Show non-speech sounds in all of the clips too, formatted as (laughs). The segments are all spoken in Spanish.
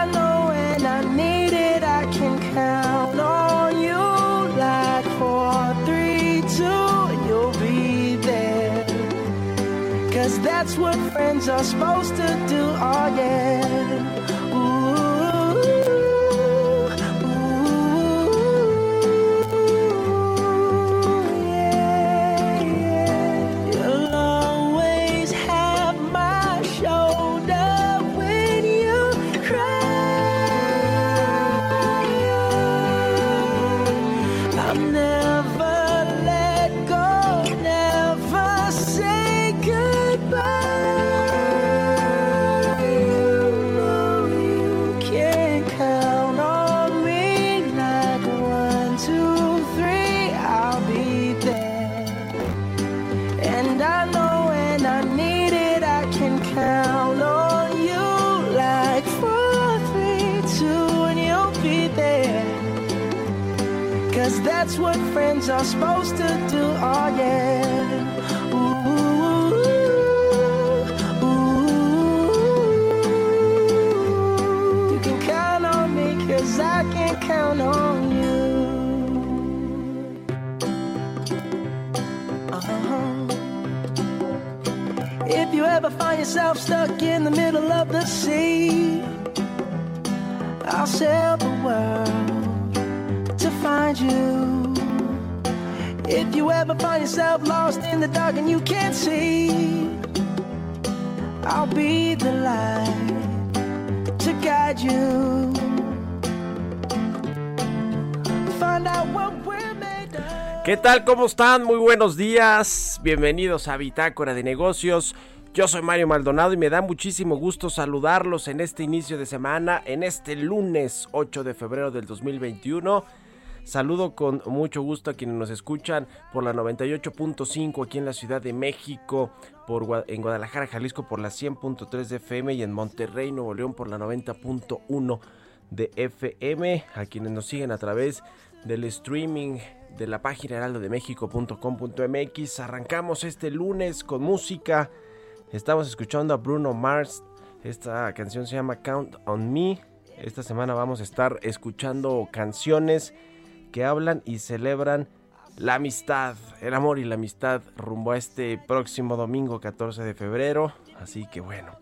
I know when I need it, I can count on you like four, three, two, you'll be there. Cause that's what friends are supposed to do, oh yeah. Tal? ¿Cómo están? Muy buenos días. Bienvenidos a Bitácora de Negocios. Yo soy Mario Maldonado y me da muchísimo gusto saludarlos en este inicio de semana, en este lunes 8 de febrero del 2021. Saludo con mucho gusto a quienes nos escuchan por la 98.5 aquí en la Ciudad de México, por, en Guadalajara, Jalisco por la 100.3 de FM y en Monterrey, Nuevo León por la 90.1 de FM, a quienes nos siguen a través del streaming de la página heraldodemexico.com.mx. Arrancamos este lunes con música. Estamos escuchando a Bruno Mars. Esta canción se llama Count on Me. Esta semana vamos a estar escuchando canciones que hablan y celebran la amistad, el amor y la amistad rumbo a este próximo domingo 14 de febrero. Así que bueno,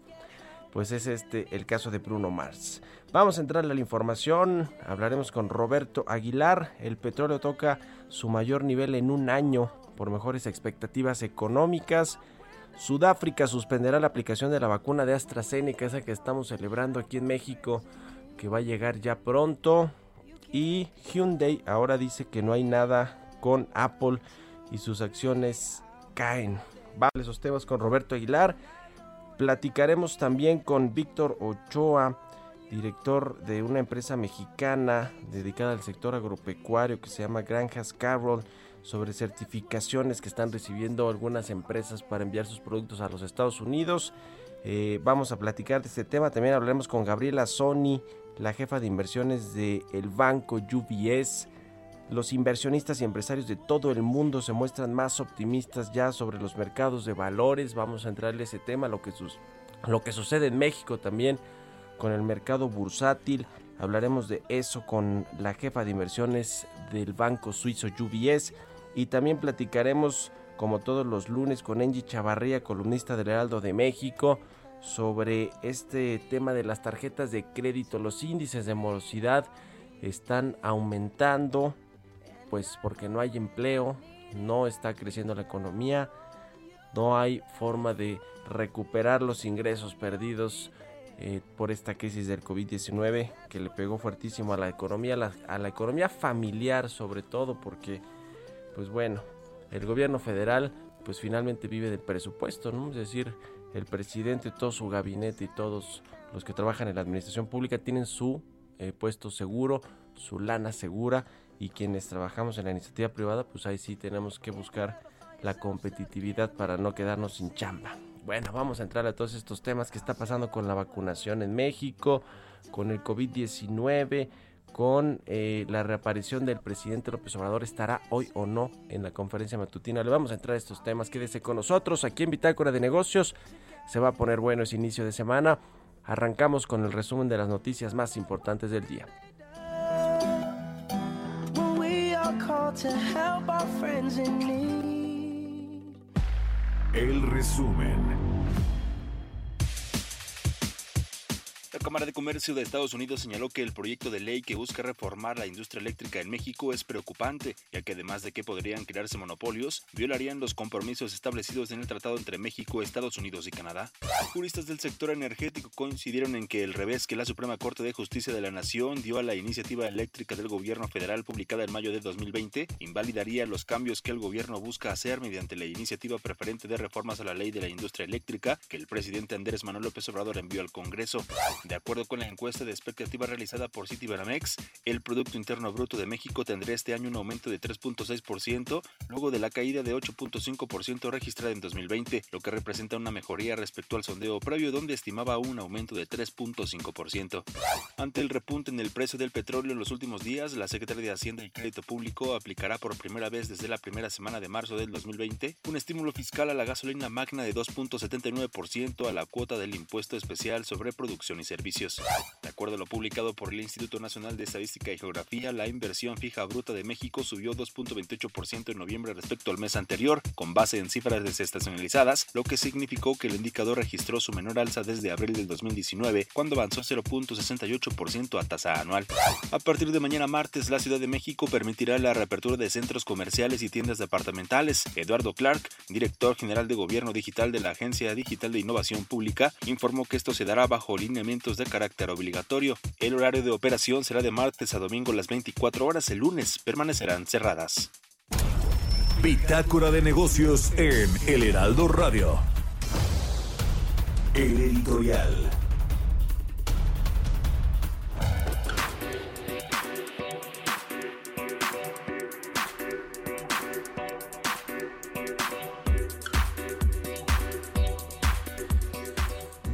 pues es este el caso de Bruno Mars. Vamos a entrar a la información, hablaremos con Roberto Aguilar. El petróleo toca su mayor nivel en un año por mejores expectativas económicas. Sudáfrica suspenderá la aplicación de la vacuna de AstraZeneca, esa que estamos celebrando aquí en México, que va a llegar ya pronto. Y Hyundai ahora dice que no hay nada con Apple y sus acciones caen. Vale, esos temas con Roberto Aguilar. Platicaremos también con Víctor Ochoa, director de una empresa mexicana dedicada al sector agropecuario que se llama Granjas Carroll, sobre certificaciones que están recibiendo algunas empresas para enviar sus productos a los Estados Unidos. Eh, vamos a platicar de este tema. También hablaremos con Gabriela Sony, la jefa de inversiones del banco UBS. Los inversionistas y empresarios de todo el mundo se muestran más optimistas ya sobre los mercados de valores. Vamos a entrarle a ese tema, lo que, lo que sucede en México también con el mercado bursátil. Hablaremos de eso con la jefa de inversiones del banco suizo UBS y también platicaremos como todos los lunes, con Angie Chavarría, columnista del Heraldo de México, sobre este tema de las tarjetas de crédito. Los índices de morosidad están aumentando, pues porque no hay empleo, no está creciendo la economía, no hay forma de recuperar los ingresos perdidos eh, por esta crisis del COVID-19 que le pegó fuertísimo a la economía, a la, economía familiar sobre todo porque, pues bueno, el gobierno federal pues finalmente vive del presupuesto, ¿no? Es decir, el presidente, todo su gabinete y todos los que trabajan en la administración pública tienen su eh, puesto seguro, su lana segura y quienes trabajamos en la iniciativa privada, pues ahí sí tenemos que buscar la competitividad para no quedarnos sin chamba. Bueno, vamos a entrar a todos estos temas que está pasando con la vacunación en México, con el COVID-19, con eh, la reaparición del presidente López Obrador. ¿Estará hoy o no en la conferencia matutina? Le vamos a entrar a estos temas. Quédese con nosotros aquí en Bitácora de Negocios. Se va a poner bueno ese inicio de semana. Arrancamos con el resumen de las noticias más importantes del día. El resumen. Cámara de Comercio de Estados Unidos señaló que el proyecto de ley que busca reformar la industria eléctrica en México es preocupante, ya que además de que podrían crearse monopolios, violarían los compromisos establecidos en el tratado entre México, Estados Unidos y Canadá. Juristas del sector energético coincidieron en que el revés que la Suprema Corte de Justicia de la Nación dio a la iniciativa eléctrica del gobierno federal publicada en mayo de 2020 invalidaría los cambios que el gobierno busca hacer mediante la iniciativa preferente de reformas a la ley de la industria eléctrica que el presidente Andrés Manuel López Obrador envió al Congreso. De acuerdo con la encuesta de expectativa realizada por Citibanamex, el Producto Interno Bruto de México tendrá este año un aumento de 3.6%, luego de la caída de 8.5% registrada en 2020, lo que representa una mejoría respecto al sondeo previo donde estimaba un aumento de 3.5%. Ante el repunte en el precio del petróleo en los últimos días, la Secretaría de Hacienda y Crédito Público aplicará por primera vez desde la primera semana de marzo del 2020 un estímulo fiscal a la gasolina magna de 2.79% a la cuota del impuesto especial sobre producción y servicios servicios. De acuerdo a lo publicado por el Instituto Nacional de Estadística y Geografía, la inversión fija bruta de México subió 2.28% en noviembre respecto al mes anterior, con base en cifras desestacionalizadas, lo que significó que el indicador registró su menor alza desde abril del 2019, cuando avanzó 0.68% a tasa anual. A partir de mañana martes, la Ciudad de México permitirá la reapertura de centros comerciales y tiendas departamentales. Eduardo Clark, director general de Gobierno Digital de la Agencia Digital de Innovación Pública, informó que esto se dará bajo lineamiento de carácter obligatorio. El horario de operación será de martes a domingo las 24 horas, el lunes permanecerán cerradas. Bitácora de negocios en El Heraldo Radio. El editorial.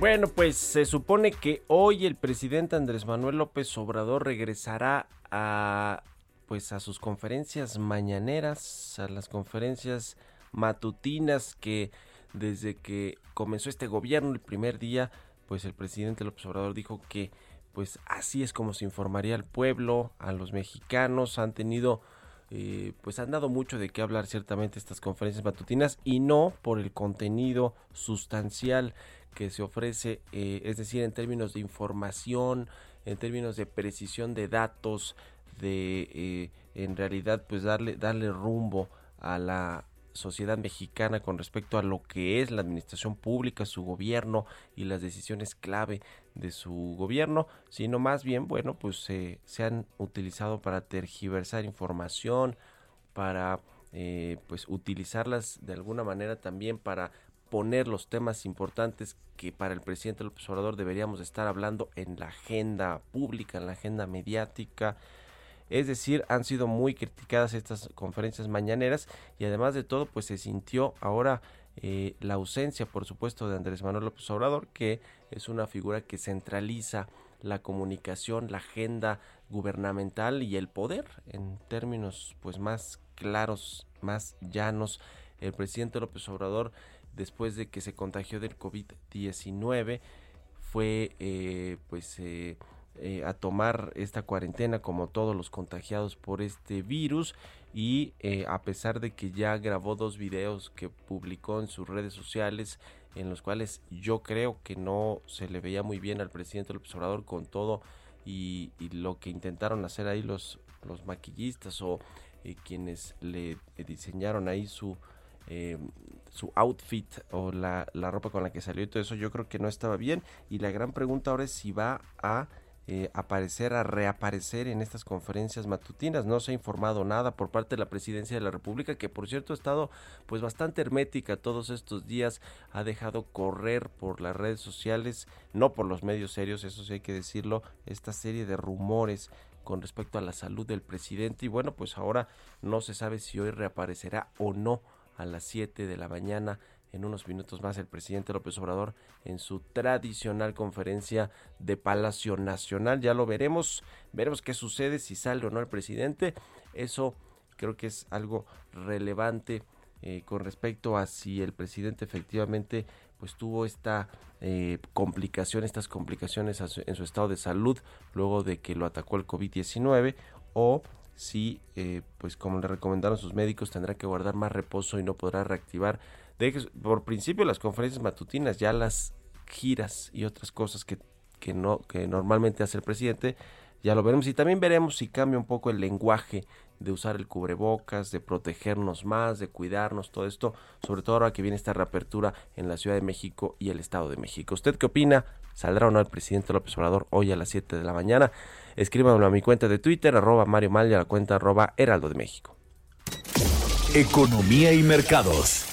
Bueno, pues se supone que hoy el presidente Andrés Manuel López Obrador regresará a pues a sus conferencias mañaneras, a las conferencias matutinas que desde que comenzó este gobierno el primer día, pues el presidente López Obrador dijo que pues así es como se informaría al pueblo, a los mexicanos, han tenido eh, pues han dado mucho de qué hablar ciertamente estas conferencias matutinas y no por el contenido sustancial que se ofrece, eh, es decir, en términos de información, en términos de precisión de datos, de eh, en realidad pues darle, darle rumbo a la sociedad mexicana con respecto a lo que es la administración pública, su gobierno y las decisiones clave de su gobierno, sino más bien, bueno, pues se han utilizado para tergiversar información, para eh, pues utilizarlas de alguna manera también para poner los temas importantes que para el presidente López Obrador deberíamos estar hablando en la agenda pública, en la agenda mediática. Es decir, han sido muy criticadas estas conferencias mañaneras y además de todo, pues se sintió ahora eh, la ausencia, por supuesto, de Andrés Manuel López Obrador, que es una figura que centraliza la comunicación, la agenda gubernamental y el poder en términos pues más claros, más llanos. El presidente López Obrador después de que se contagió del COVID-19 fue eh, pues eh, eh, a tomar esta cuarentena como todos los contagiados por este virus y eh, a pesar de que ya grabó dos videos que publicó en sus redes sociales en los cuales yo creo que no se le veía muy bien al presidente López Obrador con todo y, lo que intentaron hacer ahí los, los maquillistas o eh, quienes le diseñaron ahí su su outfit o la, la ropa con la que salió y todo eso yo creo que no estaba bien. Y la gran pregunta ahora es si va a eh, aparecer, a reaparecer en estas conferencias matutinas. No se ha informado nada por parte de la presidencia de la República, que por cierto ha estado pues bastante hermética todos estos días, ha dejado correr por las redes sociales, no por los medios serios, eso sí hay que decirlo, esta serie de rumores con respecto a la salud del presidente y bueno, pues ahora no se sabe si hoy reaparecerá o no a las 7 de la mañana en unos minutos más el presidente López Obrador en su tradicional conferencia de Palacio Nacional. Ya lo veremos, veremos qué sucede, si sale o no el presidente. Eso creo que es algo relevante eh, con respecto a si el presidente efectivamente pues tuvo esta eh, complicación, estas complicaciones en su estado de salud luego de que lo atacó el COVID-19 o si eh, pues como le recomendaron sus médicos tendrá que guardar más reposo y no podrá reactivar por principio las conferencias matutinas, ya las giras y otras cosas que, que, no, que normalmente hace el presidente, ya lo veremos y también veremos si cambia un poco el lenguaje de usar el cubrebocas, de protegernos más, de cuidarnos, todo esto, sobre todo ahora que viene esta reapertura en la Ciudad de México y el Estado de México. ¿Usted qué opina? ¿Saldrá o no el presidente López Obrador hoy a las 7 de la mañana? Escríbanlo a mi cuenta de Twitter, arroba Mario Mal y a la cuenta arroba Heraldo de México. Economía y mercados.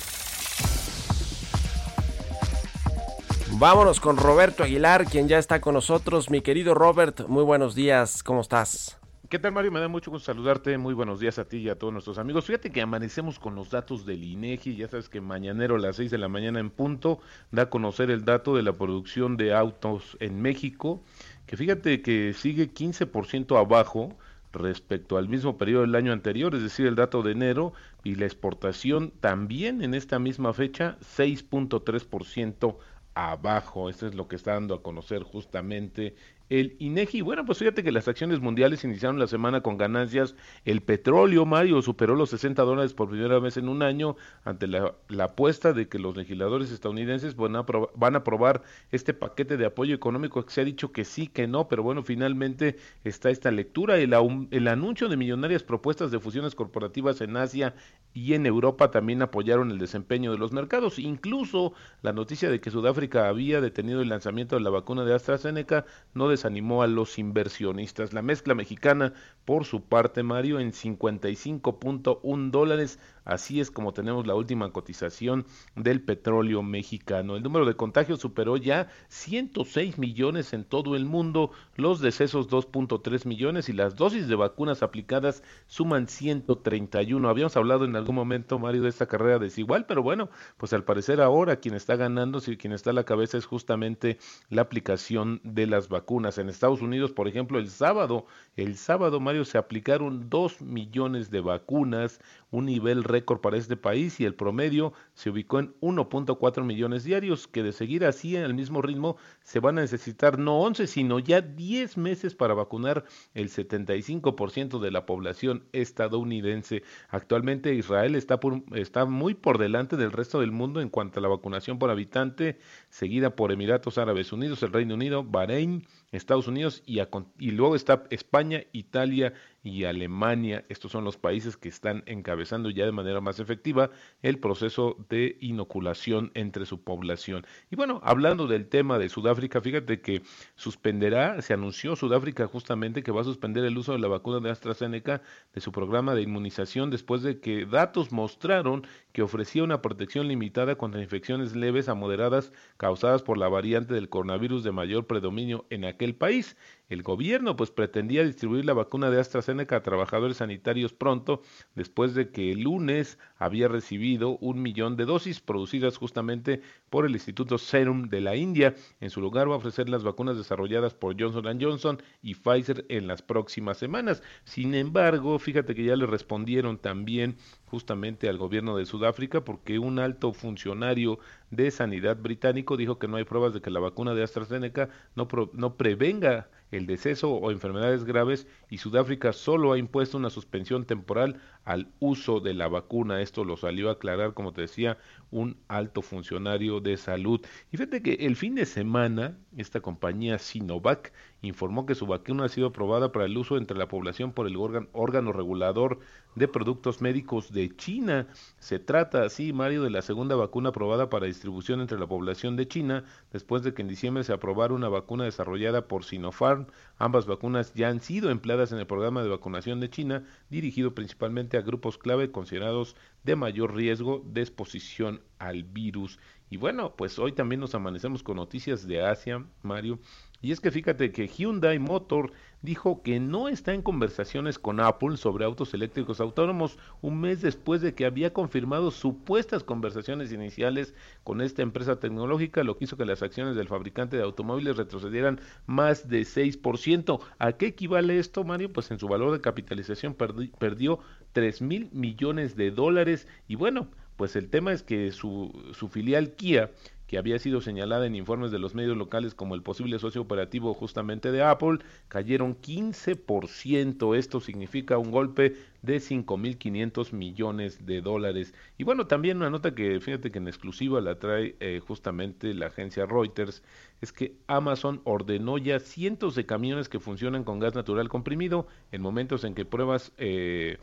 Vámonos con Roberto Aguilar, quien ya está con nosotros. Mi querido Robert, muy buenos días, ¿cómo estás? ¿Qué tal, Mario? Me da mucho gusto saludarte. Muy buenos días a ti y a todos nuestros amigos. Fíjate que amanecemos con los datos del INEGI. Ya sabes que mañanero a las 6 de la mañana en punto da a conocer el dato de la producción de autos en México, que fíjate que sigue 15% abajo respecto al mismo periodo del año anterior, es decir, el dato de enero, y la exportación también en esta misma fecha 6.3% abajo. Esto es lo que está dando a conocer justamente el INEGI. Bueno, pues fíjate que las acciones mundiales iniciaron la semana con ganancias. El petróleo, Mario, superó los 60 dólares por primera vez en un año ante la, apuesta de que los legisladores estadounidenses van a, aprobar este paquete de apoyo económico se ha dicho que sí, que no, pero bueno, finalmente está esta lectura. El, el anuncio de millonarias propuestas de fusiones corporativas en Asia y en Europa también apoyaron el desempeño de los mercados. Incluso la noticia de que Sudáfrica había detenido el lanzamiento de la vacuna de AstraZeneca no desanimó a los inversionistas. La mezcla mexicana, por su parte, Mario, en 55.1 dólares Así es como tenemos la última cotización del petróleo mexicano. El número de contagios superó ya 106 millones en todo el mundo, los decesos 2.3 millones y las dosis de vacunas aplicadas suman 131. Habíamos hablado en algún momento, Mario, de esta carrera desigual, pero bueno, pues al parecer ahora quien está ganando, si quien está a la cabeza es justamente la aplicación de las vacunas. En Estados Unidos, por ejemplo, el sábado, el sábado, Mario, se aplicaron 2 millones de vacunas, un nivel récord para este país y el promedio se ubicó en 1.4 millones diarios, que de seguir así en el mismo ritmo se van a necesitar no 11, sino ya 10 meses para vacunar el 75% de la población estadounidense. Actualmente Israel está, está muy por delante del resto del mundo en cuanto a la vacunación por habitante, seguida por Emiratos Árabes Unidos, el Reino Unido, Bahrein, Estados Unidos y, luego está España, Italia y Alemania. Estos son los países que están encabezando ya de manera más efectiva el proceso de inoculación entre su población. Y bueno, hablando del tema de Sudáfrica, fíjate que suspenderá, se anunció Sudáfrica justamente que va a suspender el uso de la vacuna de AstraZeneca de su programa de inmunización después de que datos mostraron que ofrecía una protección limitada contra infecciones leves a moderadas causadas por la variante del coronavirus de mayor predominio en aquel país. El gobierno pues pretendía distribuir la vacuna de AstraZeneca a trabajadores sanitarios pronto, después de que el lunes había recibido un millón de dosis producidas justamente por el Instituto Serum de la India. En su lugar va a ofrecer las vacunas desarrolladas por Johnson Johnson y Pfizer en las próximas semanas. Sin embargo, fíjate que ya le respondieron también justamente al gobierno de Sudáfrica porque un alto funcionario de sanidad británico dijo que no hay pruebas de que la vacuna de AstraZeneca no, no prevenga el deceso o enfermedades graves y Sudáfrica solo ha impuesto una suspensión temporal al uso de la vacuna. Esto lo salió a aclarar, como te decía, un alto funcionario de salud. Y fíjate que el fin de semana esta compañía Sinovac informó que su vacuna ha sido aprobada para el uso entre la población por el órgano regulador de productos médicos de China. Se trata así, Mario, de la segunda vacuna aprobada para distribución entre la población de China, después de que en diciembre se aprobara una vacuna desarrollada por Sinopharm. Ambas vacunas ya han sido empleadas en el programa de vacunación de China, dirigido principalmente a grupos clave considerados de mayor riesgo de exposición al virus. Y bueno, pues hoy también nos amanecemos con noticias de Asia, Mario. Y es que fíjate que Hyundai Motor dijo que no está en conversaciones con Apple sobre autos eléctricos autónomos un mes después de que había confirmado supuestas conversaciones iniciales con esta empresa tecnológica, lo que hizo que las acciones del fabricante de automóviles retrocedieran más de 6%. ¿A qué equivale esto, Mario? Pues en su valor de capitalización perdió 3 mil millones de dólares y bueno, pues el tema es que su, su filial Kia que había sido señalada en informes de los medios locales como el posible socio operativo justamente de Apple, cayeron 15%. Esto significa un golpe de 5.500 millones de dólares. Y bueno, también una nota que fíjate que en exclusiva la trae eh, justamente la agencia Reuters, es que Amazon ordenó ya cientos de camiones que funcionan con gas natural comprimido en momentos en que pruebas... Eh,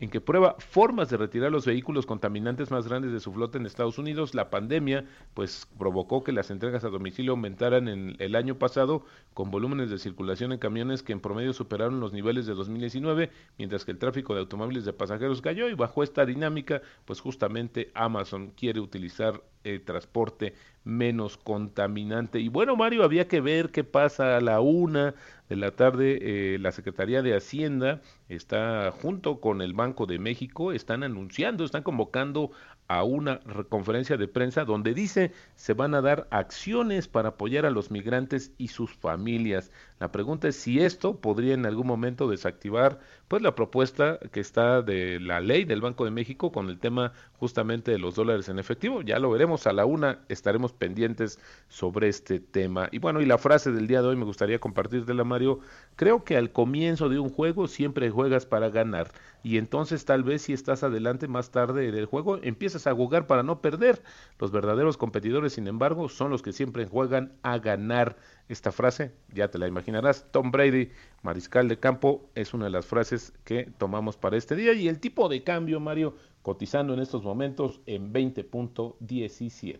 en que prueba formas de retirar los vehículos contaminantes más grandes de su flota en Estados Unidos. La pandemia pues provocó que las entregas a domicilio aumentaran en el año pasado con volúmenes de circulación en camiones que en promedio superaron los niveles de 2019, mientras que el tráfico de automóviles de pasajeros cayó y bajo esta dinámica pues justamente Amazon quiere utilizar el transporte menos contaminante. Y bueno, Mario, había que ver qué pasa a la una de la tarde. Eh, la Secretaría de Hacienda está junto con el Banco de México, están anunciando, están convocando a una conferencia de prensa donde dice se van a dar acciones para apoyar a los migrantes y sus familias. La pregunta es si esto podría en algún momento desactivar pues la propuesta que está de la ley del Banco de México con el tema justamente de los dólares en efectivo. Ya lo veremos a la una, estaremos pendientes sobre este tema. Y bueno, y la frase del día de hoy me gustaría compartirte Mario. Creo que al comienzo de un juego siempre juegas para ganar y entonces tal vez si estás adelante más tarde del juego empiezas a jugar para no perder. Los verdaderos competidores, sin embargo, son los que siempre juegan a ganar. Esta frase, ya te la imaginarás, Tom Brady, mariscal de campo, es una de las frases que tomamos para este día y el tipo de cambio, Mario, cotizando en estos momentos en 20.17.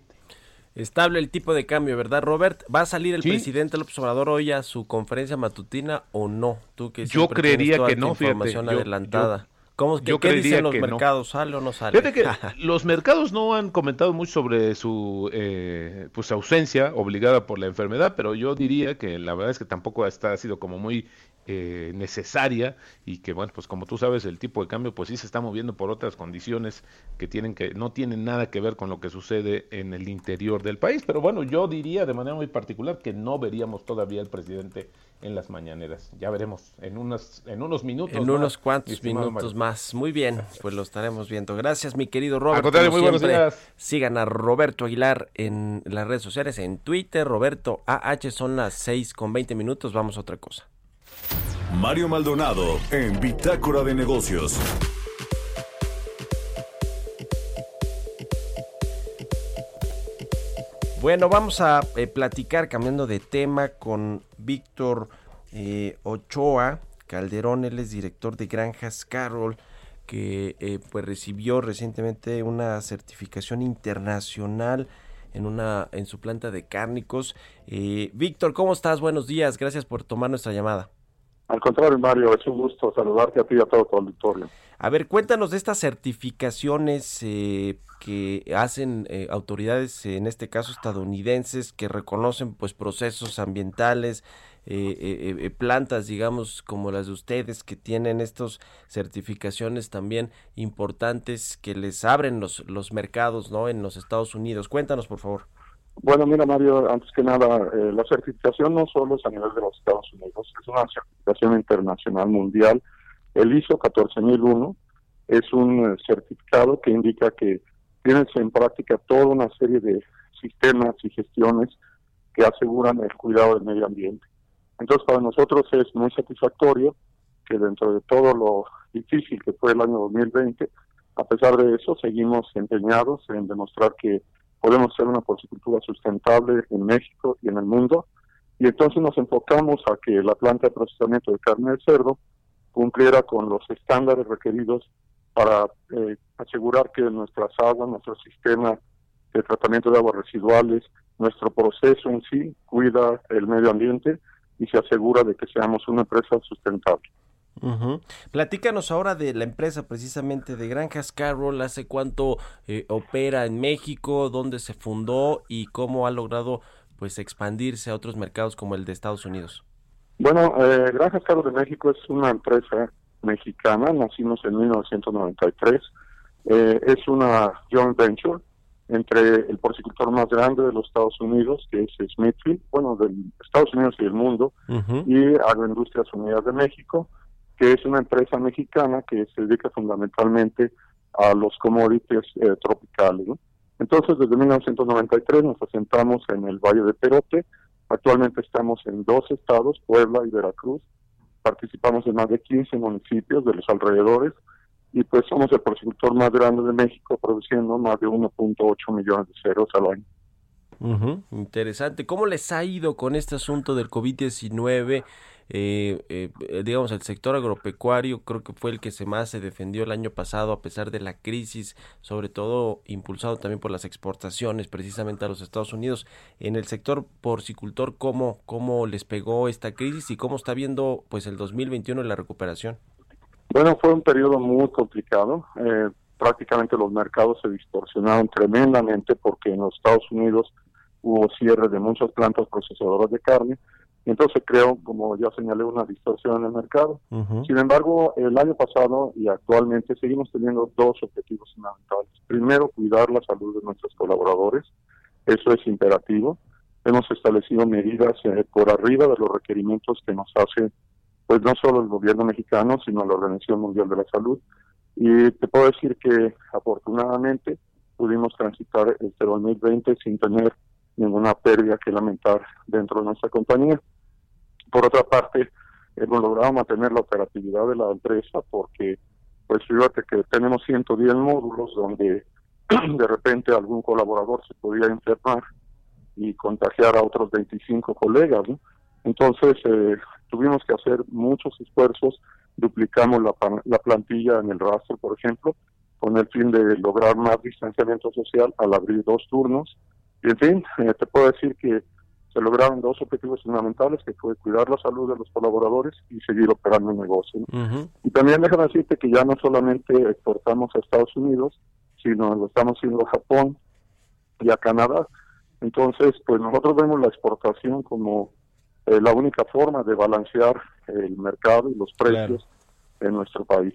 Estable el tipo de cambio, ¿verdad, Robert? ¿Va a salir el presidente López Obrador hoy a su conferencia matutina o no? Tú que yo creería que no, información adelantada. ¿Cómo, ¿Qué, ¿qué dicen los mercados? ¿Sale o no sale? Fíjate que (laughs) los mercados no han comentado mucho sobre su eh, pues ausencia obligada por la enfermedad, pero yo diría que la verdad es que tampoco ha sido como muy eh, necesaria y que bueno pues como tú sabes el tipo de cambio pues sí se está moviendo por otras condiciones que tienen que no tienen nada que ver con lo que sucede en el interior del país pero bueno yo diría de manera muy particular que no veríamos todavía al presidente en las mañaneras. Ya veremos en unos en unos minutos en unos cuantos minutos más. Muy bien pues lo estaremos viendo. Gracias mi querido Roberto muy buenos días. sigan a Roberto Aguilar en las redes sociales en Twitter Roberto AH son las 6 con 20 minutos vamos a otra cosa. Mario Maldonado en Bitácora de Negocios. Bueno, vamos a eh, platicar cambiando de tema con Víctor eh, Ochoa Calderón, él es director de Granjas Carol, que eh, pues recibió recientemente una certificación internacional en una en su planta de cárnicos. Víctor, ¿cómo estás? Buenos días, gracias por tomar nuestra llamada. Al contrario, Mario, es un gusto saludarte a ti y a todo tu. A ver, cuéntanos de estas certificaciones eh, que hacen eh, autoridades, en este caso estadounidenses, que reconocen pues procesos ambientales, eh, plantas, digamos, como las de ustedes, que tienen estas certificaciones también importantes que les abren los, los mercados, ¿no? En los Estados Unidos. Cuéntanos, por favor. Bueno, mira Mario, antes que nada, eh, la certificación no solo es a nivel de los Estados Unidos, es una certificación internacional mundial, el ISO 14001, Es un certificado que indica que tienes en práctica toda una serie de sistemas y gestiones que aseguran el cuidado del medio ambiente. Entonces, para nosotros es muy satisfactorio que dentro de todo lo difícil que fue el año 2020, a pesar de eso, seguimos empeñados en demostrar que podemos ser una porcicultura sustentable en México y en el mundo. Y entonces nos enfocamos a que la planta de procesamiento de carne de cerdo cumpliera con los estándares requeridos para eh, asegurar que nuestras aguas, nuestro sistema de tratamiento de aguas residuales, nuestro proceso en sí cuida el medio ambiente y se asegura de que seamos una empresa sustentable. Platícanos ahora de la empresa precisamente de Granjas Carroll, hace cuánto eh, opera en México, dónde se fundó y cómo ha logrado pues expandirse a otros mercados como el de Estados Unidos. Bueno, eh, Granjas Carroll de México es una empresa mexicana, nacimos en 1993, eh, es una joint venture entre el porcicultor más grande de los Estados Unidos, que es Smithfield, bueno, de Estados Unidos y del mundo, y Agroindustrias Unidas de México, que es una empresa mexicana que se dedica fundamentalmente a los commodities eh, tropicales. Entonces, desde 1993 nos asentamos en el Valle de Perote. Actualmente estamos en dos estados, Puebla y Veracruz. Participamos en más de 15 municipios de los alrededores y pues somos el porcicultor más grande de México, produciendo más de 1.8 millones de ceros al año. Interesante. ¿Cómo les ha ido con este asunto del COVID-19? Eh, eh, digamos, el sector agropecuario creo que fue el que se más se defendió el año pasado a pesar de la crisis, sobre todo impulsado también por las exportaciones precisamente a los Estados Unidos. En el sector porcicultor, ¿cómo, cómo les pegó esta crisis y cómo está viendo pues el 2021 la recuperación? Bueno, fue un periodo muy complicado. Eh, prácticamente los mercados se distorsionaron tremendamente porque en los Estados Unidos hubo cierre de muchas plantas procesadoras de carne, y entonces creó, como ya señalé, una distorsión en el mercado. Sin embargo, el año pasado y actualmente seguimos teniendo dos objetivos fundamentales. Primero, cuidar la salud de nuestros colaboradores, eso es imperativo. Hemos establecido medidas eh, por arriba de los requerimientos que nos hace, pues no solo el gobierno mexicano, sino la Organización Mundial de la Salud. Y te puedo decir que afortunadamente pudimos transitar este 2020 sin tener ninguna pérdida que lamentar dentro de nuestra compañía. Por otra parte, hemos logrado mantener la operatividad de la empresa porque, pues fíjate que tenemos 110 módulos donde (clears throat) de repente algún colaborador se podía enfermar y contagiar a otros 25 colegas. Entonces, eh, tuvimos que hacer muchos esfuerzos, duplicamos la, la plantilla en el rastro, por ejemplo, con el fin de lograr más distanciamiento social al abrir dos turnos y en fin, eh, te puedo decir que se lograron dos objetivos fundamentales, que fue cuidar la salud de los colaboradores y seguir operando el negocio. Y también déjame decirte que ya no solamente exportamos a Estados Unidos, sino lo estamos haciendo a Japón y a Canadá. Entonces, pues nosotros vemos la exportación como eh, la única forma de balancear el mercado y los precios en nuestro país.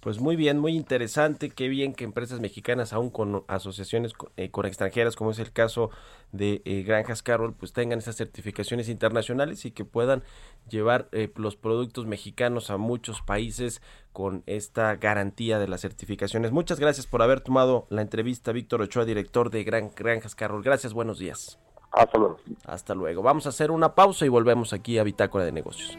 Pues muy bien, muy interesante. Qué bien que empresas mexicanas, aún con asociaciones eh, con extranjeras, como es el caso de eh, Granjas Carroll, pues tengan esas certificaciones internacionales y que puedan llevar eh, los productos mexicanos a muchos países con esta garantía de las certificaciones. Muchas gracias por haber tomado la entrevista, Víctor Ochoa, director de Gran Granjas Carroll. Gracias, buenos días. Hasta luego. Hasta luego. Vamos a hacer una pausa y volvemos aquí a Bitácora de Negocios.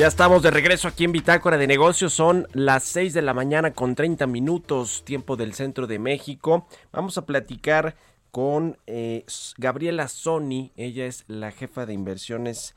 Ya estamos de regreso aquí en Bitácora de Negocios. Son las 6 de la mañana con 30 minutos, tiempo del centro de México. Vamos a platicar con eh, Gabriela Sony. Ella es la jefa de inversiones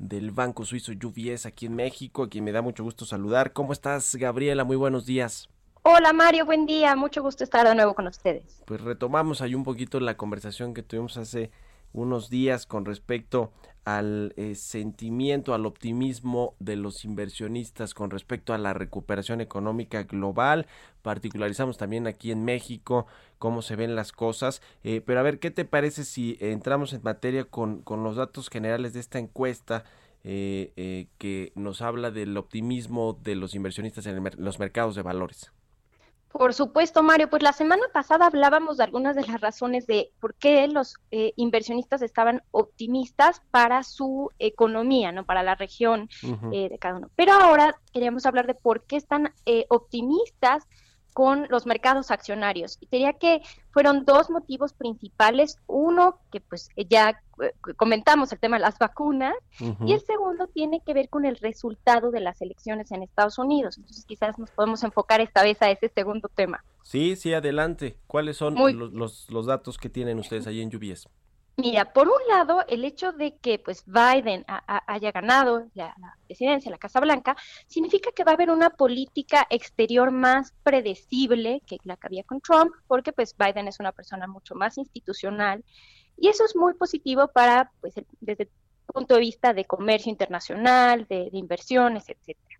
del Banco Suizo UBS aquí en México, a quien me da mucho gusto saludar. ¿Cómo estás, Gabriela? Muy buenos días. Hola Mario, buen día, mucho gusto estar de nuevo con ustedes. Pues retomamos ahí un poquito la conversación que tuvimos hace unos días con respecto al eh, sentimiento, al optimismo de los inversionistas con respecto a la recuperación económica global. Particularizamos también aquí en México cómo se ven las cosas. Eh, pero a ver, ¿qué te parece si entramos en materia con, con los datos generales de esta encuesta? Eh, que nos habla del optimismo de los inversionistas en los mercados de valores. Por supuesto, Mario. Pues la semana pasada hablábamos de algunas de las razones de por qué los eh, inversionistas estaban optimistas para su economía, ¿no? Para la región eh, de cada uno. Pero ahora queríamos hablar de por qué están eh, optimistas con los mercados accionarios. Y diría que fueron dos motivos principales. Uno, que pues ya eh, comentamos el tema de las vacunas, y el segundo tiene que ver con el resultado de las elecciones en Estados Unidos. Entonces quizás nos podemos enfocar esta vez a ese segundo tema. Sí, sí, adelante. ¿Cuáles son los, los, datos que tienen ustedes ahí en UBS? Mira, por un lado, el hecho de que pues Biden haya ganado la, presidencia, la Casa Blanca, significa que va a haber una política exterior más predecible que la que había con Trump, porque pues Biden es una persona mucho más institucional y eso es muy positivo para pues desde el punto de vista de comercio internacional, de, de inversiones, etcétera.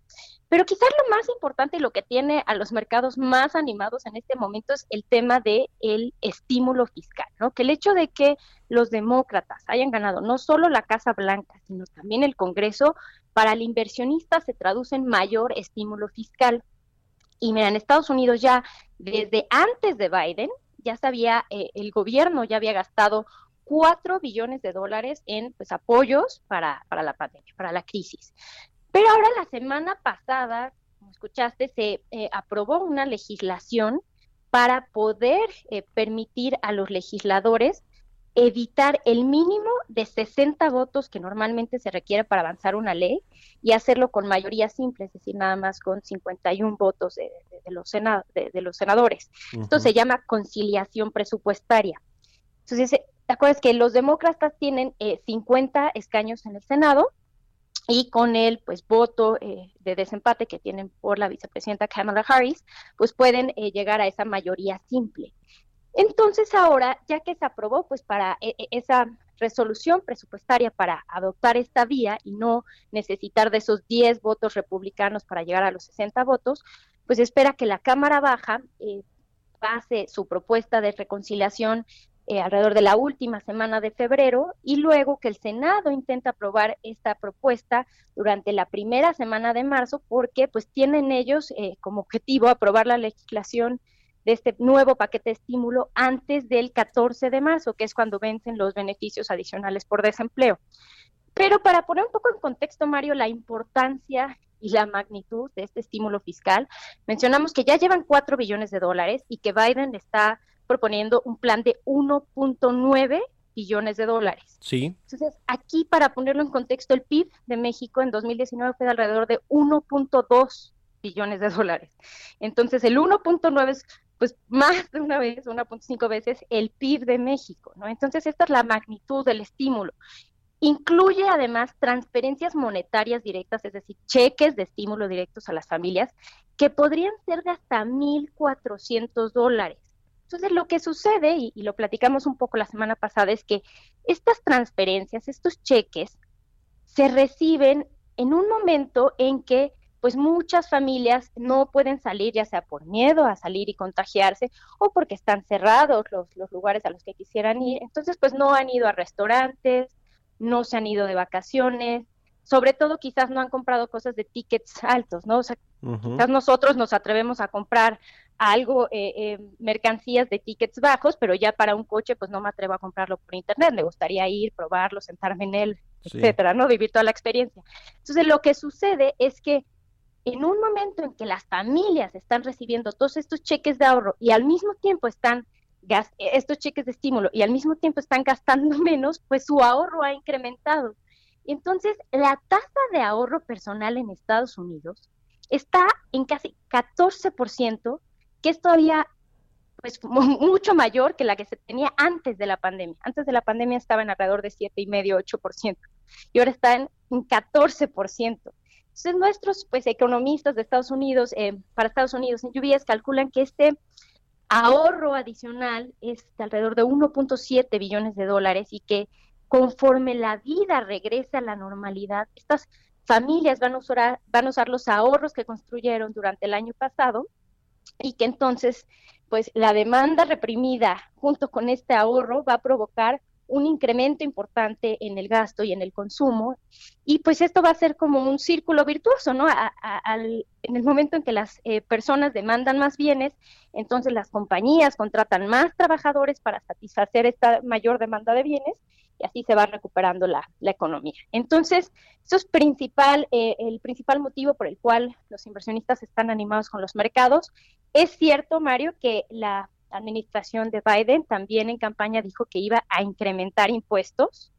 Pero quizás lo más importante y lo que tiene a los mercados más animados en este momento es el tema del el estímulo fiscal, ¿no? Que el hecho de que los demócratas hayan ganado no solo la Casa Blanca, sino también el Congreso, para el inversionista se traduce en mayor estímulo fiscal. Y mira, en Estados Unidos ya desde antes de Biden, ya sabía, eh, el gobierno ya había gastado 4 billones de dólares en pues, apoyos para, para la pandemia, para la crisis. Pero ahora la semana pasada, como escuchaste, se eh, aprobó una legislación para poder eh, permitir a los legisladores evitar el mínimo de 60 votos que normalmente se requiere para avanzar una ley y hacerlo con mayoría simple, es decir, nada más con 51 votos de, los, de, los senadores. Esto se llama conciliación presupuestaria. Entonces, ¿te acuerdas que los demócratas tienen 50 eh, escaños en el Senado y con el pues voto eh, de desempate que tienen por la vicepresidenta Kamala Harris, pues pueden eh, llegar a esa mayoría simple. Entonces ahora, ya que se aprobó pues para e, e, esa resolución presupuestaria para adoptar esta vía y no necesitar de esos 10 votos republicanos para llegar a los 60 votos, pues espera que la Cámara Baja eh, pase su propuesta de reconciliación eh, alrededor de la última semana de febrero y luego que el Senado intenta aprobar esta propuesta durante la primera semana de marzo porque pues tienen ellos eh, como objetivo aprobar la legislación de este nuevo paquete de estímulo antes del 14 de marzo, que es cuando vencen los beneficios adicionales por desempleo. Pero para poner un poco en contexto, Mario, la importancia y la magnitud de este estímulo fiscal, mencionamos que ya llevan 4 billones de dólares y que Biden está proponiendo un plan de 1.9 billones de dólares. Sí. Entonces, aquí para ponerlo en contexto, el PIB de México en 2019 fue de alrededor de 1.2 billones de dólares. Entonces, el 1.9 es pues más de una vez, 1.5 veces el PIB de México, ¿no? Entonces, esta es la magnitud del estímulo. Incluye además transferencias monetarias directas, es decir, cheques de estímulo directos a las familias, que podrían ser de hasta 1.400 dólares. Entonces, lo que sucede, y, lo platicamos un poco la semana pasada, es que estas transferencias, estos cheques, se reciben en un momento en que pues muchas familias no pueden salir, ya sea por miedo a salir y contagiarse o porque están cerrados los, los lugares a los que quisieran ir. Entonces, pues no han ido a restaurantes, no se han ido de vacaciones, sobre todo quizás no han comprado cosas de tickets altos, ¿no? O sea, quizás nosotros nos atrevemos a comprar algo, eh, eh, mercancías de tickets bajos, pero ya para un coche, pues no me atrevo a comprarlo por internet, me gustaría ir, probarlo, sentarme en él, etcétera, ¿no? Vivir toda la experiencia. Entonces, lo que sucede es que en un momento en que las familias están recibiendo todos estos cheques de ahorro y al mismo tiempo están estos cheques de estímulo y al mismo tiempo están gastando (laughs) menos, pues su ahorro ha incrementado. Entonces, la tasa de ahorro personal en Estados Unidos está en casi 14%, que es todavía pues mucho mayor que la que se tenía antes de la pandemia. Antes de la pandemia estaba en alrededor de 7,5, 8%. y ahora está en un 14%. Entonces nuestros pues, economistas de Estados Unidos, eh, para Estados Unidos en lluvias, calculan que este ahorro adicional es de alrededor de 1.7 billones de dólares y que conforme la vida regrese a la normalidad, estas familias van a, usar, van a usar los ahorros que construyeron durante el año pasado y que entonces pues la demanda reprimida junto con este ahorro va a provocar un incremento importante en el gasto y en el consumo y pues esto va a ser como un círculo virtuoso, ¿no? en el momento en que las eh, personas demandan más bienes, entonces las compañías contratan más trabajadores para satisfacer esta mayor demanda de bienes y así se va recuperando la, economía. Entonces, eso es principal, eh, el principal motivo por el cual los inversionistas están animados con los mercados. Es cierto, Mario, que la administración de Biden también en campaña dijo que iba a incrementar impuestos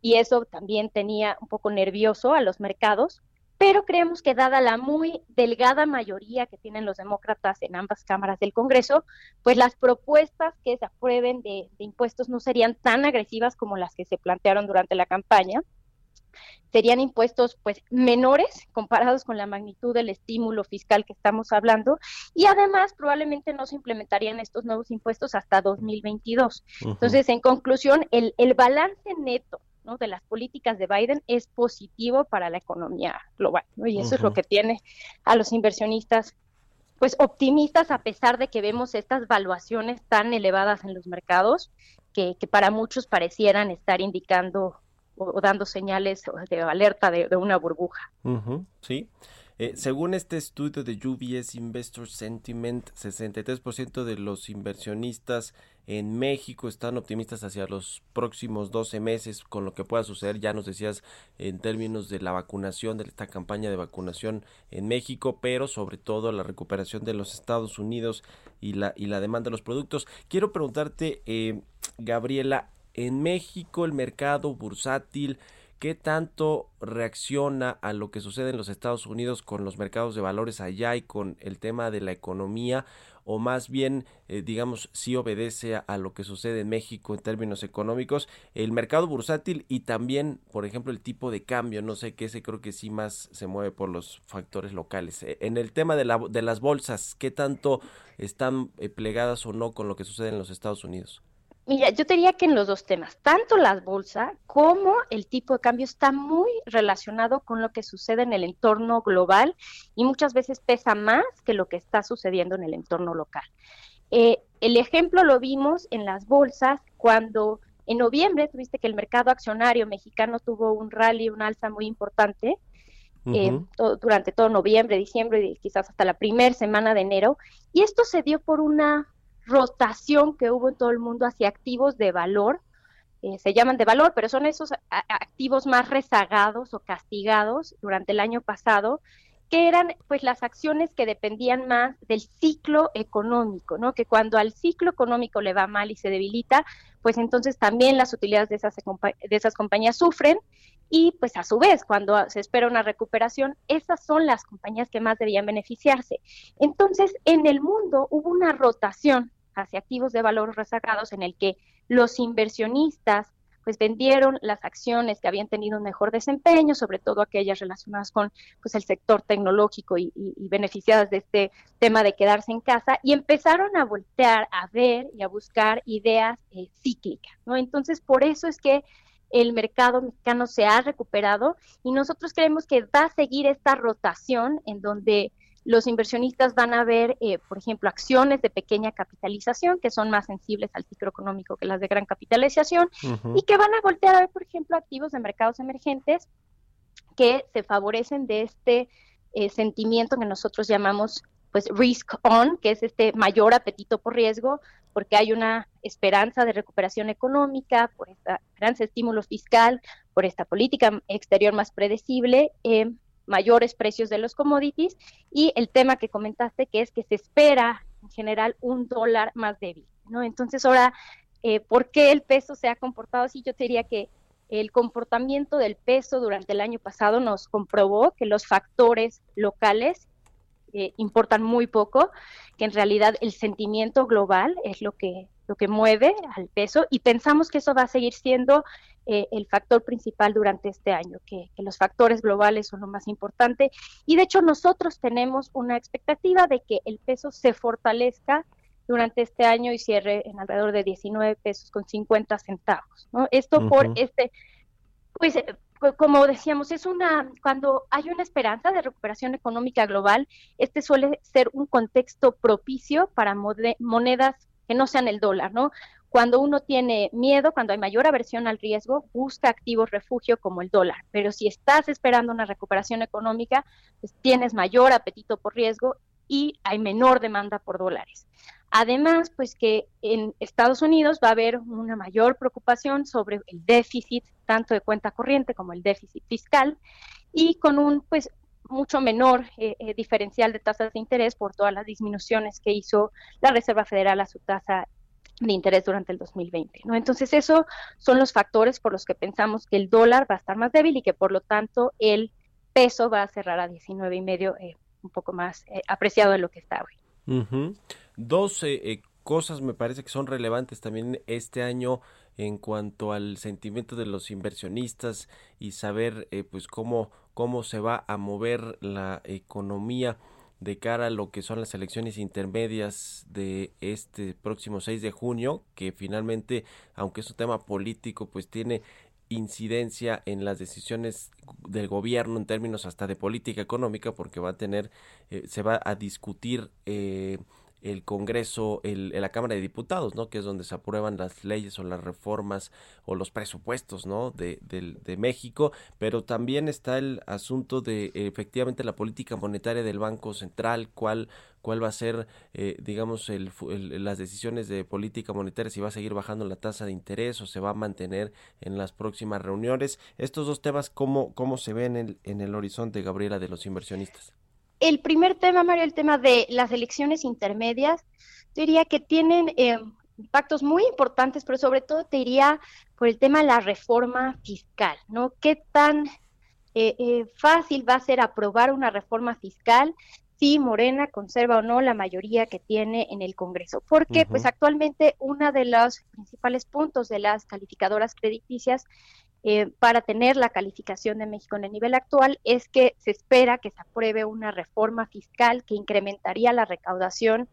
y eso también tenía un poco nervioso a los mercados, pero creemos que dada la muy delgada mayoría que tienen los demócratas en ambas cámaras del Congreso, pues las propuestas que se aprueben de, impuestos no serían tan agresivas como las que se plantearon durante la campaña. Serían impuestos pues menores comparados con la magnitud del estímulo fiscal que estamos hablando y además probablemente no se implementarían estos nuevos impuestos hasta 2022. Entonces, en conclusión, el, el balance neto de las políticas de Biden es positivo para la economía global, Y eso es lo que tiene a los inversionistas pues optimistas a pesar de que vemos estas valuaciones tan elevadas en los mercados que, para muchos parecieran estar indicando o, dando señales de alerta de, una burbuja. sí. Eh, según este estudio de UBS Investor Sentiment, 63% de los inversionistas en México están optimistas hacia los próximos 12 meses con lo que pueda suceder. Ya nos decías en términos de la vacunación, de esta campaña de vacunación en México, pero sobre todo la recuperación de los Estados Unidos y la, y la demanda de los productos. Quiero preguntarte, eh, Gabriela, en México el mercado bursátil ¿Qué tanto reacciona a lo que sucede en los Estados Unidos con los mercados de valores allá y con el tema de la economía? ¿O más bien, eh, digamos, si obedece a, lo que sucede en México en términos económicos? El mercado bursátil y también, por ejemplo, el tipo de cambio, no sé qué, ese creo que sí más se mueve por los factores locales. Eh, en el tema de, la, de las bolsas, ¿qué tanto están eh, plegadas o no con lo que sucede en los Estados Unidos? Mira, yo diría que en los dos temas, tanto las bolsas como el tipo de cambio está muy relacionado con lo que sucede en el entorno global y muchas veces pesa más que lo que está sucediendo en el entorno local. Eh, el ejemplo lo vimos en las bolsas cuando en noviembre tuviste que el mercado accionario mexicano tuvo un rally, un alza muy importante. Eh, durante todo noviembre, diciembre y quizás hasta la primera semana de enero. Y esto se dio por una rotación que hubo en todo el mundo hacia activos de valor, eh, se llaman de valor, pero son esos activos más rezagados o castigados durante el año pasado, que eran pues las acciones que dependían más del ciclo económico, ¿no? Que cuando al ciclo económico le va mal y se debilita, pues entonces también las utilidades de esas, de esas compañías sufren y pues a su vez cuando se espera una recuperación, esas son las compañías que más debían beneficiarse. Entonces, en el mundo hubo una rotación hacia activos de valor rezagados en el que los inversionistas pues vendieron las acciones que habían tenido un mejor desempeño, sobre todo aquellas relacionadas con pues el sector tecnológico y, beneficiadas de este tema de quedarse en casa, y empezaron a voltear a ver y a buscar ideas eh, cíclicas, ¿no? Entonces, por eso es que el mercado mexicano se ha recuperado y nosotros creemos que va a seguir esta rotación en donde los inversionistas van a ver, eh, por ejemplo, acciones de pequeña capitalización que son más sensibles al ciclo económico que las de gran capitalización y que van a voltear a ver, por ejemplo, activos de mercados emergentes que se favorecen de este eh, sentimiento que nosotros llamamos pues risk on, que es este mayor apetito por riesgo, porque hay una esperanza de recuperación económica, por este gran estímulo fiscal, por esta política exterior más predecible. Eh, mayores precios de los commodities y el tema que comentaste que es que se espera en general un dólar más débil, ¿no? Entonces ahora, eh, ¿por qué el peso se ha comportado así? Yo te diría que el comportamiento del peso durante el año pasado nos comprobó que los factores locales eh, importan muy poco, que en realidad el sentimiento global es lo que lo que mueve al peso y pensamos que eso va a seguir siendo eh, el factor principal durante este año, que, los factores globales son lo más importante. Y de hecho nosotros tenemos una expectativa de que el peso se fortalezca durante este año y cierre en alrededor de 19 pesos con 50 centavos. ¿no? Esto por este, pues eh, como decíamos, es una, cuando hay una esperanza de recuperación económica global, este suele ser un contexto propicio para monedas que no sean el dólar, ¿no? Cuando uno tiene miedo, cuando hay mayor aversión al riesgo, busca activos refugio como el dólar. Pero si estás esperando una recuperación económica, pues tienes mayor apetito por riesgo y hay menor demanda por dólares. Además, pues que en Estados Unidos va a haber una mayor preocupación sobre el déficit, tanto de cuenta corriente como el déficit fiscal, y con un pues mucho menor eh, eh, diferencial de tasas de interés por todas las disminuciones que hizo la Reserva Federal a su tasa de interés durante el 2020. ¿no? Entonces, esos son los factores por los que pensamos que el dólar va a estar más débil y que por lo tanto el peso va a cerrar a 19 y medio, eh, un poco más eh, apreciado de lo que está hoy. Dos eh, cosas me parece que son relevantes también este año en cuanto al sentimiento de los inversionistas y saber pues cómo cómo se va a mover la economía de cara a lo que son las elecciones intermedias de este próximo 6 de junio, que finalmente, aunque es un tema político, pues tiene incidencia en las decisiones del gobierno en términos hasta de política económica porque va a tener eh, se va a discutir eh, el Congreso, el, la Cámara de Diputados, ¿no? Que es donde se aprueban las leyes o las reformas o los presupuestos, ¿no? De, de, México, pero también está el asunto de efectivamente la política monetaria del Banco Central, cuál, cuál va a ser, eh, digamos, el, las decisiones de política monetaria, si va a seguir bajando la tasa de interés o se va a mantener en las próximas reuniones. Estos dos temas, ¿cómo, cómo se ven en, en el horizonte, Gabriela, de los inversionistas? El primer tema, Mario, el tema de las elecciones intermedias, diría que tienen eh, impactos muy importantes, pero sobre todo te diría por el tema de la reforma fiscal, ¿no? ¿Qué tan eh, eh, fácil va a ser aprobar una reforma fiscal si Morena conserva o no la mayoría que tiene en el Congreso? Porque, pues actualmente, uno de los principales puntos de las calificadoras crediticias eh, para tener la calificación de México en el nivel actual es que se espera que se apruebe una reforma fiscal que incrementaría la recaudación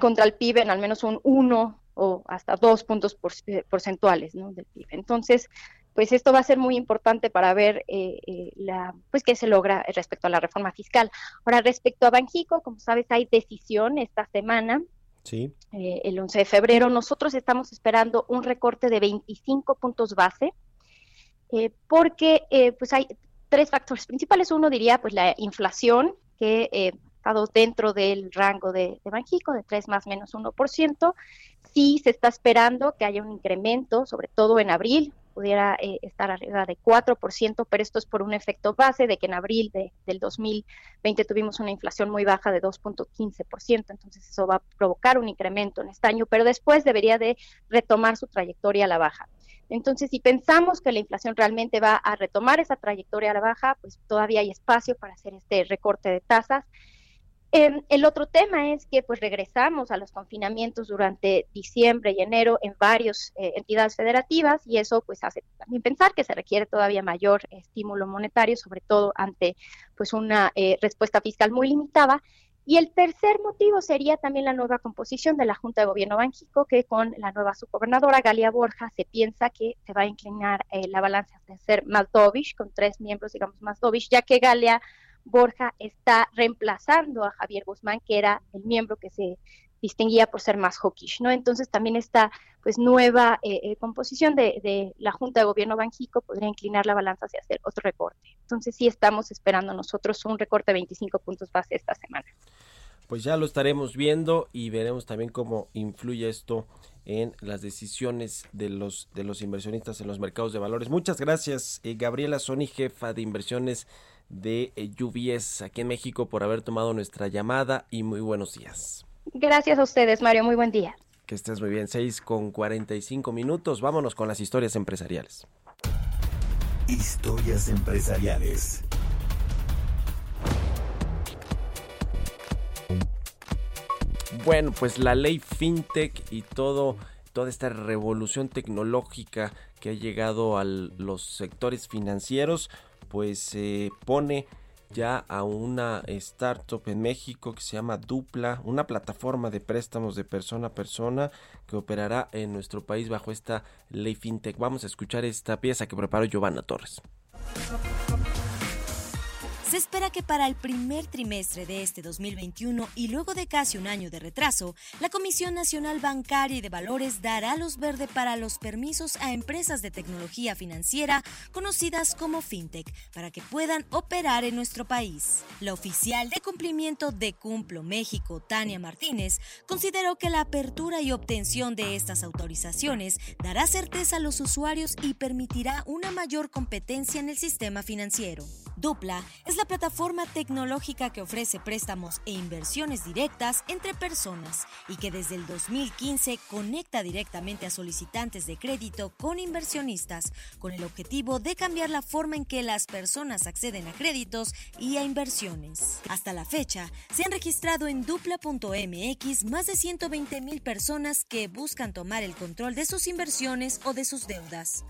contra el PIB en al menos un 1 o hasta dos puntos eh, porcentuales del PIB. Entonces, pues esto va a ser muy importante para ver eh, la, pues qué se logra respecto a la reforma fiscal. Ahora, respecto a Banjico, como sabes, hay decisión esta semana Sí. el 11 de febrero. Nosotros estamos esperando un recorte de 25 puntos base eh, porque eh, pues hay tres factores principales. Uno diría pues la inflación, que eh, estado dentro del rango de, de de 3 más menos 1%. Sí se está esperando que haya un incremento, sobre todo en abril, pudiera estar arriba de 4%, pero esto es por un efecto base de que en abril de, del 2020 tuvimos una inflación muy baja de 2.15%, entonces eso va a provocar un incremento en este año, pero después debería de retomar su trayectoria a la baja. Entonces, si pensamos que la inflación realmente va a retomar esa trayectoria a la baja, pues todavía hay espacio para hacer este recorte de tasas. Em, el otro tema es que pues regresamos a los confinamientos durante diciembre y enero en varias eh, entidades federativas y eso pues hace también pensar que se requiere todavía mayor estímulo monetario, sobre todo ante pues una eh, respuesta fiscal muy limitada y el tercer motivo sería también la nueva composición de la Junta de Gobierno Banjico, que con la nueva subgobernadora Galia Borja se piensa que se va a inclinar eh, la balanza de ser más dovish, con tres miembros, digamos, más dovish, ya que Galia Borja está reemplazando a Javier Guzmán, que era el miembro que se distinguía por ser más hawkish, ¿no? Entonces también esta pues nueva eh, eh, composición de, la Junta de Gobierno Banjico podría inclinar la balanza hacia hacer otro recorte. Entonces sí estamos esperando nosotros un recorte de 25 puntos base esta semana. Pues ya lo estaremos viendo y veremos también cómo influye esto en las decisiones de los de los inversionistas en los mercados de valores. Muchas gracias, eh, Gabriela Soni, jefa de inversiones de UBS aquí en México, por haber tomado nuestra llamada y muy buenos días. Gracias a ustedes, Mario. Muy buen día. Que estés muy bien. 6 con 45 minutos. Vámonos con las historias empresariales. Historias empresariales. Bueno, pues la ley FinTech y todo toda esta revolución tecnológica que ha llegado a los sectores financieros, pues se pone ya a una startup en México que se llama Dupla, una plataforma de préstamos de persona a persona que operará en nuestro país bajo esta ley fintech. Vamos a escuchar esta pieza que preparó Giovanna Torres. Se espera que para el primer trimestre de este 2021 y luego de casi un año de retraso, la Comisión Nacional Bancaria y de Valores dará luz verde para los permisos a empresas de tecnología financiera conocidas como FinTech para que puedan operar en nuestro país. La oficial de cumplimiento de Cumplo México, Tania Martínez, consideró que la apertura y obtención de estas autorizaciones dará certeza a los usuarios y permitirá una mayor competencia en el sistema financiero. Dupla es la plataforma tecnológica que ofrece préstamos e inversiones directas entre personas y que desde el 2015 conecta directamente a solicitantes de crédito con inversionistas, con el objetivo de cambiar la forma en que las personas acceden a créditos y a inversiones. Hasta la fecha, se han registrado en dupla.mx más de 120 mil personas que buscan tomar el control de sus inversiones o de sus deudas.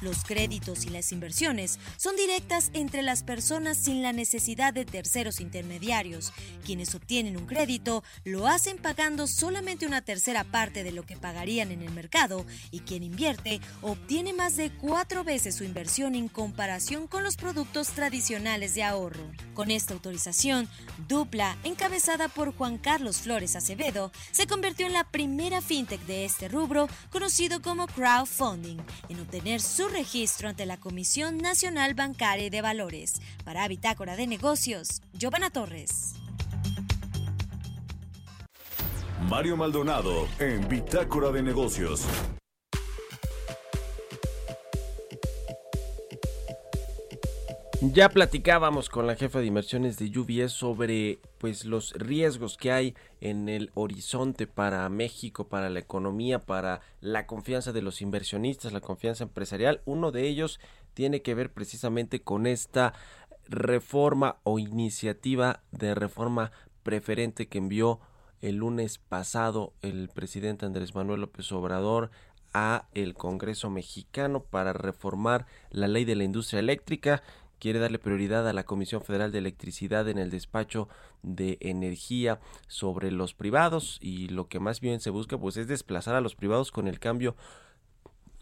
Los créditos y las inversiones son directas entre las personas sin la necesidad de terceros intermediarios. Quienes obtienen un crédito lo hacen pagando solamente una tercera parte de lo que pagarían en el mercado y quien invierte obtiene más de cuatro veces su inversión en comparación con los productos tradicionales de ahorro. Con esta autorización, Dupla, encabezada por Juan Carlos Flores Acevedo, se convirtió en la primera fintech de este rubro conocido como crowdfunding en obtener su registro ante la Comisión Nacional Bancaria y de Valores. Para Bitácora de Negocios, Giovanna Torres. Mario Maldonado en Bitácora de Negocios. Ya platicábamos con la jefa de inversiones de UBS sobre pues los riesgos que hay en el horizonte para México, para la economía, para la confianza de los inversionistas, la confianza empresarial. Uno de ellos tiene que ver precisamente con esta reforma o iniciativa de reforma preferente que envió el lunes pasado el presidente Andrés Manuel López Obrador a el Congreso mexicano para reformar la ley de la industria eléctrica quiere darle prioridad a la Comisión Federal de Electricidad en el despacho de energía sobre los privados y lo que más bien se busca pues es desplazar a los privados con el cambio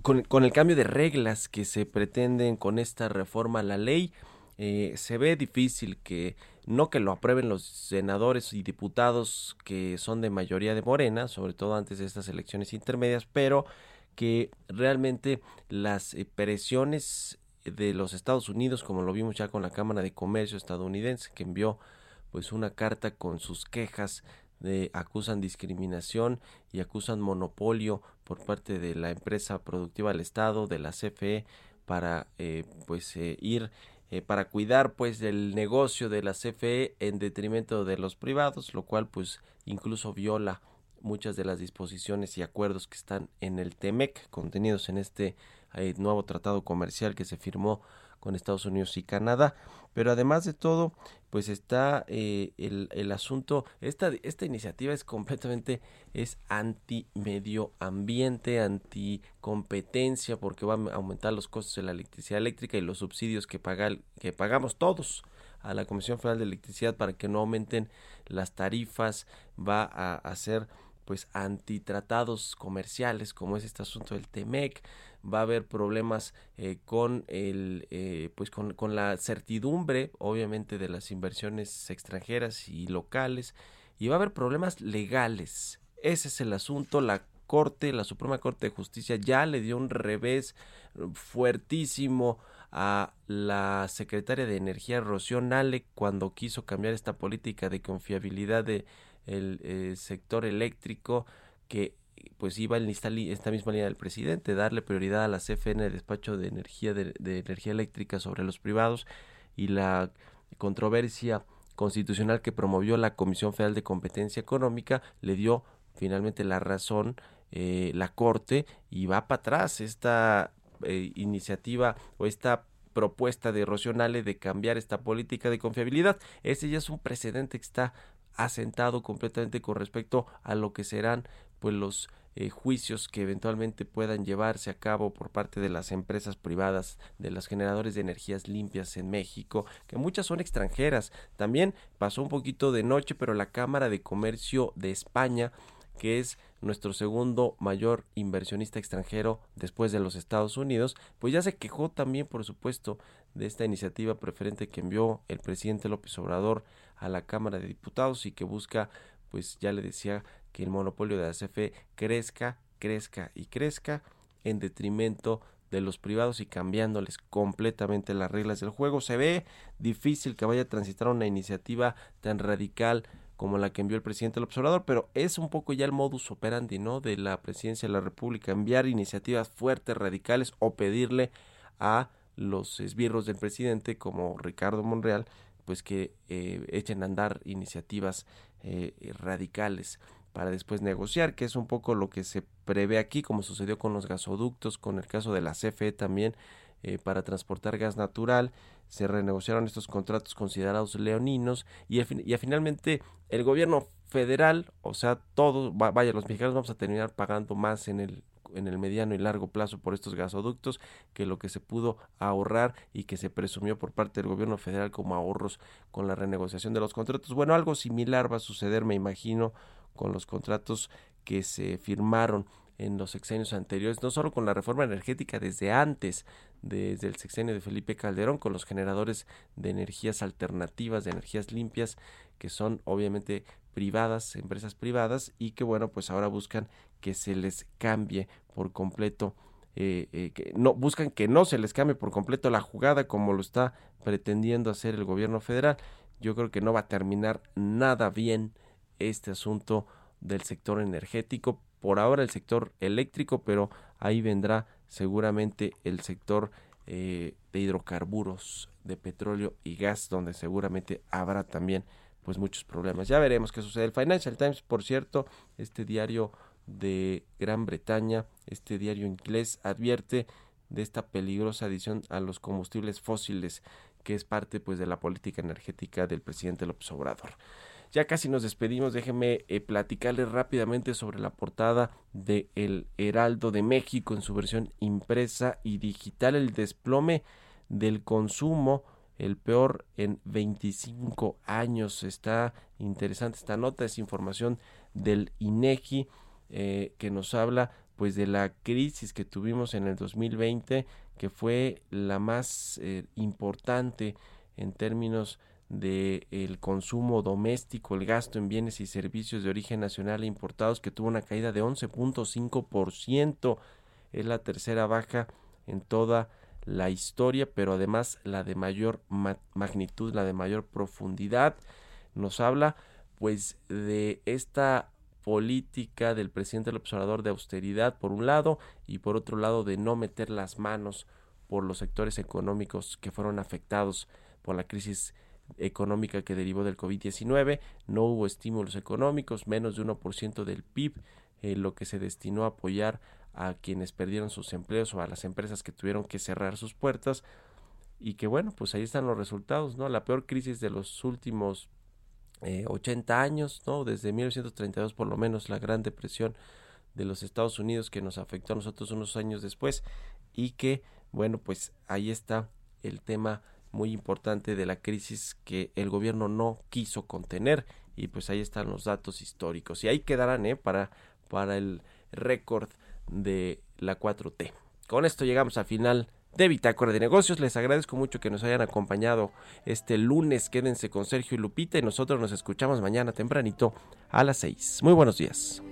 con, el cambio de reglas que se pretenden con esta reforma a la ley. Eh, se ve difícil que no que lo aprueben los senadores y diputados que son de mayoría de Morena, sobre todo antes de estas elecciones intermedias, pero que realmente las eh, presiones de los Estados Unidos, como lo vimos ya con la Cámara de Comercio estadounidense, que envió pues una carta con sus quejas de acusan discriminación y acusan monopolio por parte de la empresa productiva del Estado, de la CFE, para eh, pues eh, ir eh, para cuidar pues del negocio de la CFE en detrimento de los privados, lo cual pues incluso viola muchas de las disposiciones y acuerdos que están en el TEMEC contenidos en este hay nuevo tratado comercial que se firmó con Estados Unidos y Canadá. Pero además de todo, pues está eh, el, el, asunto, esta, esta iniciativa es completamente, es anti medio ambiente, anti competencia, porque va a aumentar los costos de la electricidad eléctrica y los subsidios que, paga, que pagamos todos a la Comisión Federal de Electricidad para que no aumenten las tarifas, va a hacer pues antitratados comerciales como es este asunto del TEMEC va a haber problemas eh, con el eh, pues con, con, la certidumbre obviamente de las inversiones extranjeras y locales y va a haber problemas legales. Ese es el asunto. La corte la suprema corte de justicia ya le dio un revés fuertísimo a la secretaria de energía Rocío Nale cuando quiso cambiar esta política de confiabilidad de el eh, sector eléctrico que pues iba en esta, misma línea del presidente, darle prioridad a la CFN de despacho de energía de, energía eléctrica sobre los privados y la controversia constitucional que promovió la Comisión Federal de Competencia Económica le dio finalmente la razón eh, la Corte y va para atrás esta eh, iniciativa o esta propuesta de Rocionale de cambiar esta política de confiabilidad. Ese ya es un precedente que está asentado completamente con respecto a lo que serán pues los eh, juicios que eventualmente puedan llevarse a cabo por parte de las empresas privadas, de los generadores de energías limpias en México, que muchas son extranjeras. También pasó un poquito de noche, pero la Cámara de Comercio de España que es nuestro segundo mayor inversionista extranjero después de los Estados Unidos, pues ya se quejó también, por supuesto, de esta iniciativa preferente que envió el presidente López Obrador a la Cámara de Diputados y que busca, pues ya le decía, que el monopolio de la CFE crezca, crezca y crezca en detrimento de los privados y cambiándoles completamente las reglas del juego. Se ve difícil que vaya a transitar una iniciativa tan radical como la que envió el presidente del observador, pero es un poco ya el modus operandi, ¿no? De la presidencia de la República, enviar iniciativas fuertes, radicales o pedirle a los esbirros del presidente como Ricardo Monreal, pues que eh, echen a andar iniciativas eh, radicales para después negociar, que es un poco lo que se prevé aquí, como sucedió con los gasoductos, con el caso de la CFE también, eh, para transportar gas natural, se renegociaron estos contratos considerados leoninos y, finalmente el gobierno federal, o sea, todos, vaya, los mexicanos vamos a terminar pagando más en el en el mediano y largo plazo por estos gasoductos que lo que se pudo ahorrar y que se presumió por parte del gobierno federal como ahorros con la renegociación de los contratos. Bueno, algo similar va a suceder, me imagino, con los contratos que se firmaron en los sexenios anteriores, no solo con la reforma energética desde antes, desde el sexenio de Felipe Calderón, con los generadores de energías alternativas, de energías limpias, que son obviamente privadas, empresas privadas, y que bueno, pues ahora buscan que se les cambie por completo, eh, eh, que no buscan que no se les cambie por completo la jugada como lo está pretendiendo hacer el gobierno federal. Yo creo que no va a terminar nada bien este asunto del sector energético, por ahora el sector eléctrico, pero ahí vendrá seguramente el sector eh, de hidrocarburos, de petróleo y gas, donde seguramente habrá también pues muchos problemas. Ya veremos qué sucede. El Financial Times, por cierto, este diario de Gran Bretaña, este diario inglés, advierte de esta peligrosa adición a los combustibles fósiles que es parte pues de la política energética del presidente López Obrador. Ya casi nos despedimos, déjenme eh, platicarles rápidamente sobre la portada de El Heraldo de México en su versión impresa y digital, el desplome del consumo, el peor en 25 años. Está interesante esta nota, es información del INEGI eh, que nos habla pues de la crisis que tuvimos en el 2020 que fue la más eh, importante en términos del el consumo doméstico, el gasto en bienes y servicios de origen nacional e importados que tuvo una caída de 11.5%. Es la tercera baja en toda la historia, pero además la de mayor magnitud, la de mayor profundidad. Nos habla pues de esta política del presidente del observador de austeridad por un lado y por otro lado de no meter las manos por los sectores económicos que fueron afectados por la crisis económica que derivó del COVID-19, no hubo estímulos económicos, menos de 1% del PIB, eh, lo que se destinó a apoyar a quienes perdieron sus empleos o a las empresas que tuvieron que cerrar sus puertas y que bueno, pues ahí están los resultados, ¿no? La peor crisis de los últimos 80 eh, años, ¿no? Desde 1932 por lo menos la Gran Depresión de los Estados Unidos que nos afectó a nosotros unos años después y que bueno, pues ahí está el tema muy importante de la crisis que el gobierno no quiso contener y pues ahí están los datos históricos y ahí quedarán ¿eh? para, para el récord de la 4T. Con esto llegamos al final de Bitácora de Negocios. Les agradezco mucho que nos hayan acompañado este lunes. Quédense con Sergio y Lupita y nosotros nos escuchamos mañana tempranito a las 6. Muy buenos días.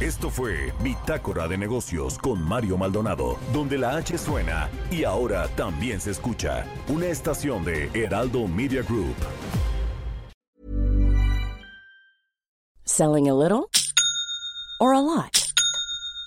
Esto fue Bitácora de Negocios con Mario Maldonado, donde la H suena y ahora también se escucha una estación de Heraldo Media Group. Selling a little or a lot?